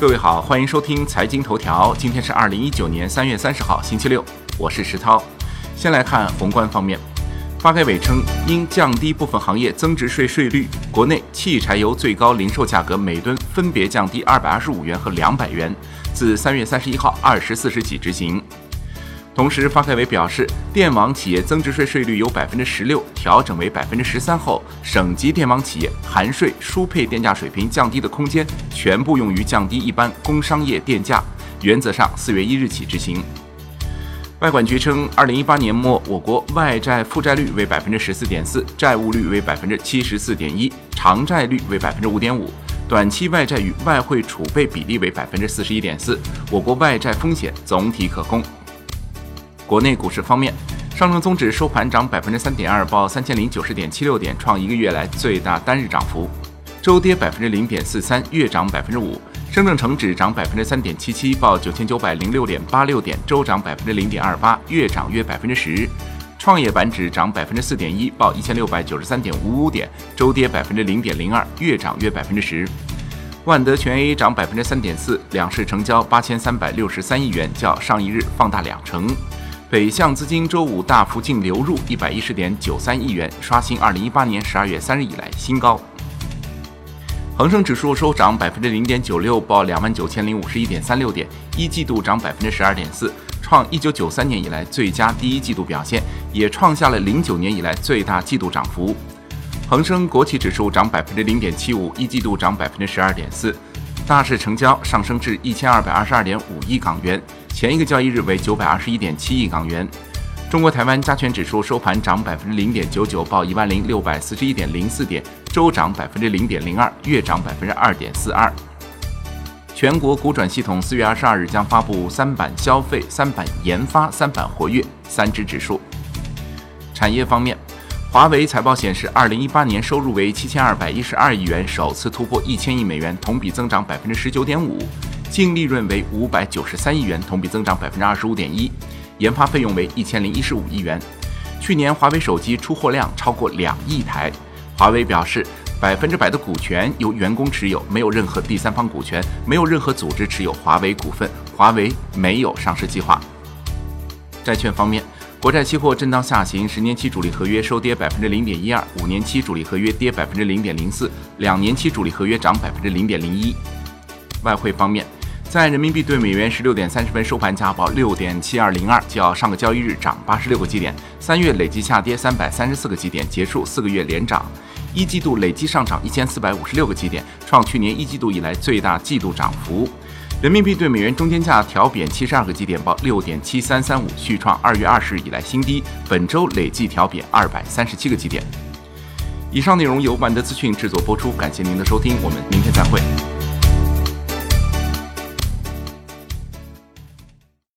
各位好，欢迎收听财经头条。今天是二零一九年三月三十号，星期六，我是石涛。先来看宏观方面，发改委称，因降低部分行业增值税税率，国内汽柴油最高零售价格每吨分别降低二百二十五元和两百元，自三月三十一号二十四时起执行。同时，发改委表示，电网企业增值税税率由百分之十六调整为百分之十三后，省级电网企业含税输配电价水平降低的空间全部用于降低一般工商业电价，原则上四月一日起执行。外管局称，二零一八年末我国外债负债率为百分之十四点四，债务率为百分之七十四点一，偿债率为百分之五点五，短期外债与外汇储备比例为百分之四十一点四，我国外债风险总体可控。国内股市方面，上证综指收盘涨百分之三点二，报三千零九十点七六点，创一个月来最大单日涨幅；周跌百分之零点四三，月涨百分之五。深证成指涨百分之三点七七，报九千九百零六点八六点，周涨百分之零点二八，月涨约百分之十。创业板指涨百分之四点一，报一千六百九十三点五五点，周跌百分之零点零二，月涨约百分之十。万德全 A 涨百分之三点四，两市成交八千三百六十三亿元，较上一日放大两成。北向资金周五大幅净流入一百一十点九三亿元，刷新二零一八年十二月三日以来新高。恒生指数收涨百分之零点九六，报两万九千零五十一点三六点，一季度涨百分之十二点四，创一九九三年以来最佳第一季度表现，也创下了零九年以来最大季度涨幅。恒生国企指数涨百分之零点七五，一季度涨百分之十二点四。大市成交上升至一千二百二十二点五亿港元，前一个交易日为九百二十一点七亿港元。中国台湾加权指数收盘涨百分之零点九九，报一万零六百四十一点零四点，周涨百分之零点零二，月涨百分之二点四二。全国股转系统四月二十二日将发布三板消费、三板研发、三板活跃三只指数。产业方面。华为财报显示，二零一八年收入为七千二百一十二亿元，首次突破一千亿美元，同比增长百分之十九点五；净利润为五百九十三亿元，同比增长百分之二十五点一；研发费用为一千零一十五亿元。去年华为手机出货量超过两亿台。华为表示，百分之百的股权由员工持有，没有任何第三方股权，没有任何组织持有华为股份，华为没有上市计划。债券方面。国债期货震荡下行，十年期主力合约收跌百分之零点一二，五年期主力合约跌百分之零点零四，两年期主力合约涨百分之零点零一。外汇方面，在人民币对美元十六点三十分收盘价报六点七二零二，较上个交易日涨八十六个基点，三月累计下跌三百三十四个基点，结束四个月连涨，一季度累计上涨一千四百五十六个基点，创去年一季度以来最大季度涨幅。人民币对美元中间价调贬七十二个基点，报六点七三三五，续创二月二十日以来新低。本周累计调贬二百三十七个基点。以上内容由万德资讯制作播出，感谢您的收听，我们明天再会。